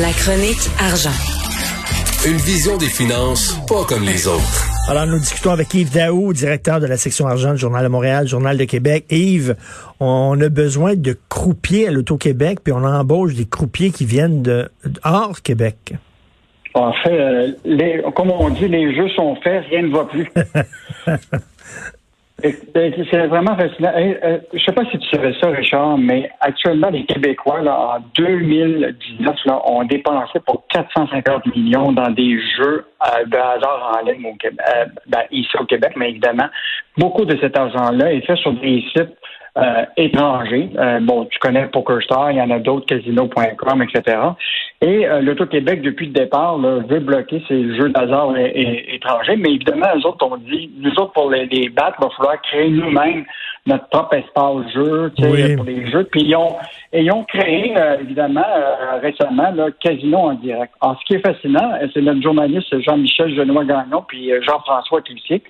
La chronique argent. Une vision des finances pas comme les autres. Alors, nous discutons avec Yves Daou, directeur de la section argent du Journal de Montréal, Journal de Québec. Yves, on a besoin de croupiers à l'Auto-Québec, puis on embauche des croupiers qui viennent de hors Québec. En fait, euh, les, comme on dit, les jeux sont faits, rien ne va plus. Ben, c'est vraiment fascinant. Euh, je sais pas si tu savais ça, Richard, mais actuellement, les Québécois, là, en 2019, là, ont dépensé pour 450 millions dans des jeux euh, de hasard en ligne au Québec, euh, ben, ici au Québec, mais évidemment, beaucoup de cet argent-là est fait sur des sites étrangers. Bon, tu connais PokerStar, il y en a d'autres, casino.com, etc. Et euh, l'Auto-Québec, depuis le départ, veut bloquer ces jeux d'hasard étrangers. Mais évidemment, eux autres ont dit, nous autres, pour les, les battre, il va falloir créer nous-mêmes notre propre espace jeu pour les jeux. Puis ils ont, ils ont créé, évidemment, récemment, le Casino en direct. Alors, ce qui est fascinant, c'est notre journaliste Jean-Michel Genois Gagnon puis Jean-François Cloutier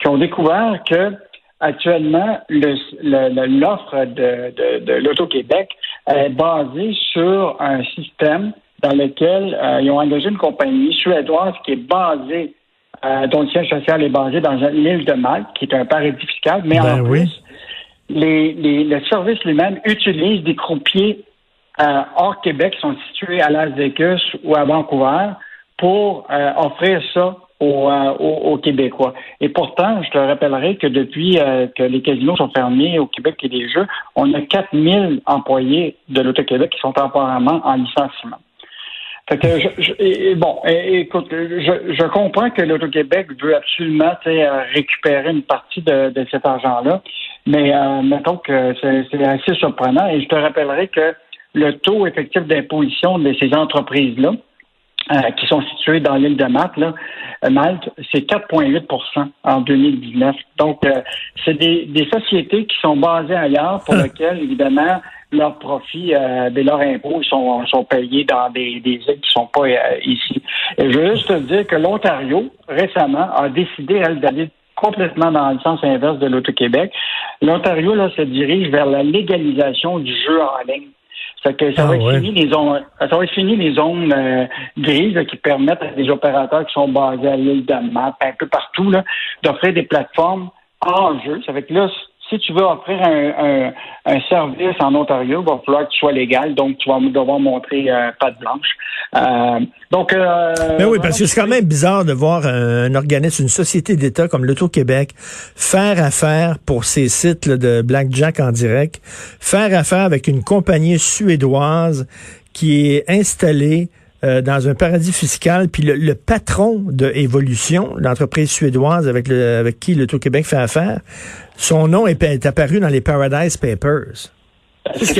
qui ont découvert que actuellement, l'offre de, de, l'Auto-Québec est basée sur un système dans lequel euh, ils ont engagé une compagnie suédoise qui est basée, euh, dont le siège social est basé dans l'île de Malte, qui est un paradis fiscal, mais en ben plus, les, les, le service lui-même utilise des croupiers euh, hors Québec qui sont situés à Las Vegas ou à Vancouver pour offrir ça euh, aux, Québécois. Et pourtant, je te rappellerai que depuis euh, que les casinos sont fermés au Québec et les Jeux, on a 4000 employés de l'Auto-Québec qui sont temporairement en licenciement. Fait que je, bon, écoute, je, comprends que l'Auto-Québec veut absolument récupérer une partie de, cet argent-là, mais euh, mettons que c'est assez surprenant. Et je te rappellerai que le taux effectif d'imposition de ces entreprises-là, euh, qui sont situés dans l'île de Malte, là, euh, Malte, c'est 4,8% en 2019. Donc, euh, c'est des, des, sociétés qui sont basées ailleurs pour lesquelles, évidemment, leurs profits, euh, ben, leurs impôts sont, sont payés dans des, des îles qui sont pas ici. Et je veux juste te dire que l'Ontario, récemment, a décidé, elle, d'aller complètement dans le sens inverse de l'Auto-Québec. L'Ontario, là, se dirige vers la légalisation du jeu en ligne. Ça, que ça, va être fini les zones, ça va être fini les zones euh, grises qui permettent à des opérateurs qui sont basés à l'île de Map, un peu partout, d'offrir des plateformes en jeu. Ça fait que là, si tu veux offrir un, service en Ontario, il va falloir que tu sois légal, donc tu vas devoir montrer euh, patte blanche. Euh, donc, euh, Mais oui, parce que c'est quand même bizarre de voir un, organisme, une société d'État comme l'Auto-Québec faire affaire pour ces sites de blackjack en direct, faire affaire avec une compagnie suédoise qui est installée euh, dans un paradis fiscal, puis le, patron de Évolution, l'entreprise suédoise avec, le, avec qui le Québec fait affaire, son nom est, apparu dans les Paradise Papers. C'est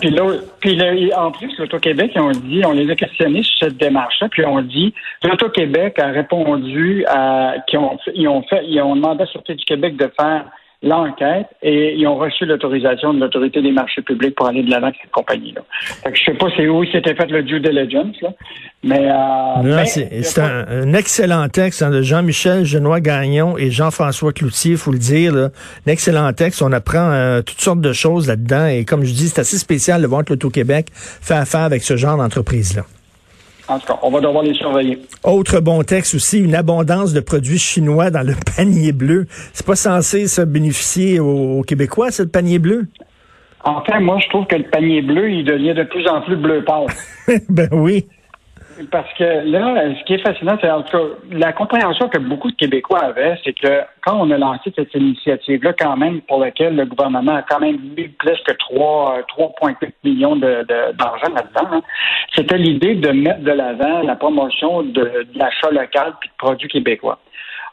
Puis, là, puis en plus, l'Auto-Québec, on dit, on les a questionnés sur cette démarche-là, puis on dit, l'Auto-Québec a répondu à, qu'ils ont, ils ont fait, ils ont demandé à la Sûreté du Québec de faire l'enquête et ils ont reçu l'autorisation de l'autorité des marchés publics pour aller de l'avant avec cette compagnie-là. Fait que je sais pas c'est où s'était fait le due diligence, là, mais... Euh, c'est un, excellent texte hein, de Jean-Michel Genois Gagnon et Jean-François Cloutier, il faut le dire. Là. Un excellent texte, on apprend euh, toutes sortes de choses là-dedans et comme je dis, c'est assez spécial de voir que l'Auto-Québec fait affaire avec ce genre d'entreprise-là. En tout cas, on va devoir les surveiller. Autre bon texte aussi, une abondance de produits chinois dans le panier bleu. C'est pas censé se bénéficier aux, Québécois, ce panier bleu? Enfin, moi, je trouve que le panier bleu, il devient de plus en plus bleu pâle. ben oui. Parce que là, ce qui est fascinant, c'est en tout cas la compréhension que beaucoup de Québécois avaient, c'est que quand on a lancé cette initiative-là, quand même, pour laquelle le gouvernement a quand même mis presque 3,8 millions de, d'argent là-dedans, hein, c'était l'idée de mettre de l'avant la promotion de, l'achat local puis de produits québécois.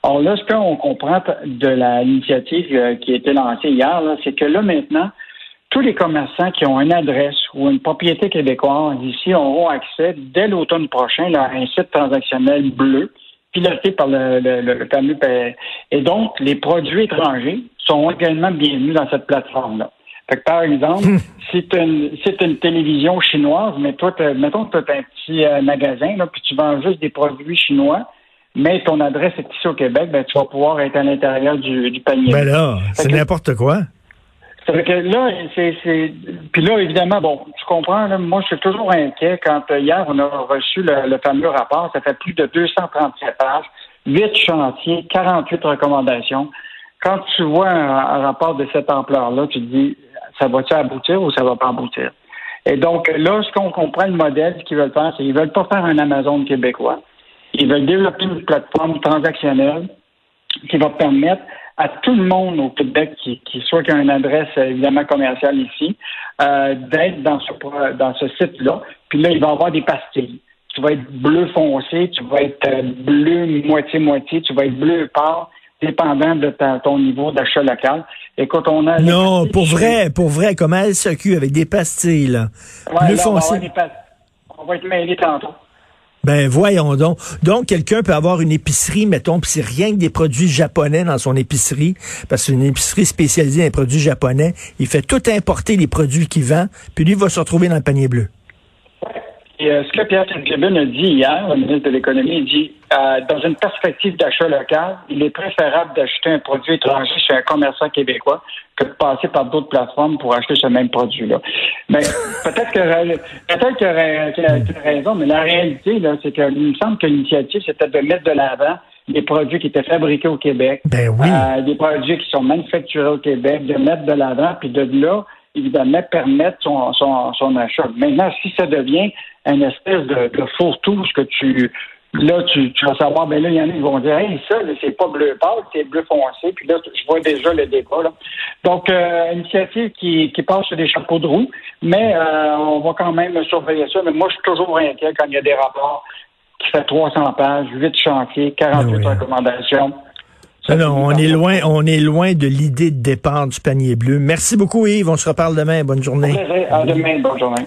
Alors là, ce qu'on comprend de l'initiative euh, qui a été lancée hier, c'est que là, maintenant, tous les commerçants qui ont une adresse ou une propriété québécoise ici auront accès dès l'automne prochain à un site transactionnel bleu piloté par le, le, fameux Et donc, les produits étrangers sont également bienvenus dans cette plateforme-là. par exemple, hmm. si tu une, une télévision chinoise, mais toi, mettons que tu as un petit euh, magasin, là, puis tu vends juste des produits chinois, mais ton adresse est ici au Québec, ben, tu vas pouvoir être à l'intérieur du, du panier. Ben là, c'est n'importe quoi. Ça fait que là, c'est, puis là, évidemment, bon, tu comprends, là, moi, je suis toujours inquiet quand euh, hier, on a reçu le, le, fameux rapport. Ça fait plus de 237 pages, 8 chantiers, 48 recommandations. Quand tu vois un, rapport de cette ampleur-là, tu te dis, ça va-tu aboutir ou ça va pas aboutir? Et donc, là, ce qu'on comprend, le modèle, ce qu'ils veulent faire, c'est qu'ils veulent pas faire un Amazon québécois. Ils veulent développer une plateforme transactionnelle qui va permettre à tout le monde au Québec qui, qui soit qui a une adresse évidemment commerciale ici, euh, d'être dans ce dans ce site-là. Puis là, il va y avoir des pastilles. Tu vas être bleu foncé, tu vas être euh, bleu moitié-moitié, tu vas être bleu pâle, dépendant de ton niveau d'achat local. Écoute, on a... Non, pour vrai, pour vrai, comme LSQ, avec des pastilles, là. bleu foncé. On va être mêlés tantôt. Ben voyons donc. Donc quelqu'un peut avoir une épicerie, mettons, puis c'est rien que des produits japonais dans son épicerie, parce que c'est une épicerie spécialisée dans les produits japonais. Il fait tout importer les produits qu'il vend, puis lui va se retrouver dans le panier bleu. Et euh, ce que Pierre Fitzgibbon a dit hier, le ministre de l'Économie, il dit euh, dans une perspective d'achat local, il est préférable d'acheter un produit étranger chez un commerçant québécois que de passer par d'autres plateformes pour acheter ce même produit-là. Mais peut-être que peut-être qu'il a, raison, mais la réalité, là, c'est qu'il me semble que l'initiative, c'était de mettre de l'avant des produits qui étaient fabriqués au Québec, ben oui. Euh, des produits qui sont manufacturés au Québec, de mettre de l'avant, puis de là, évidemment, permettre son, son, son achat. Maintenant, si ça devient une espèce de, de fourre-tout, ce que tu là, tu, tu, vas savoir, ben là, il y en a qui vont dire Hey, ça, c'est pas bleu pâle, c'est bleu foncé, puis là, je vois déjà le débat. Là. Donc, euh, initiative qui, qui passe sur des chapeaux de roue, mais euh, on va quand même surveiller ça. Mais moi, je suis toujours inquiet quand il y a des rapports qui fait 300 pages, 8 chantiers, 48 ben recommandations. Non, on est loin, on est loin de l'idée de départ du panier bleu. Merci beaucoup, Yves. On se reparle demain. Bonne journée. À demain. Bonne journée.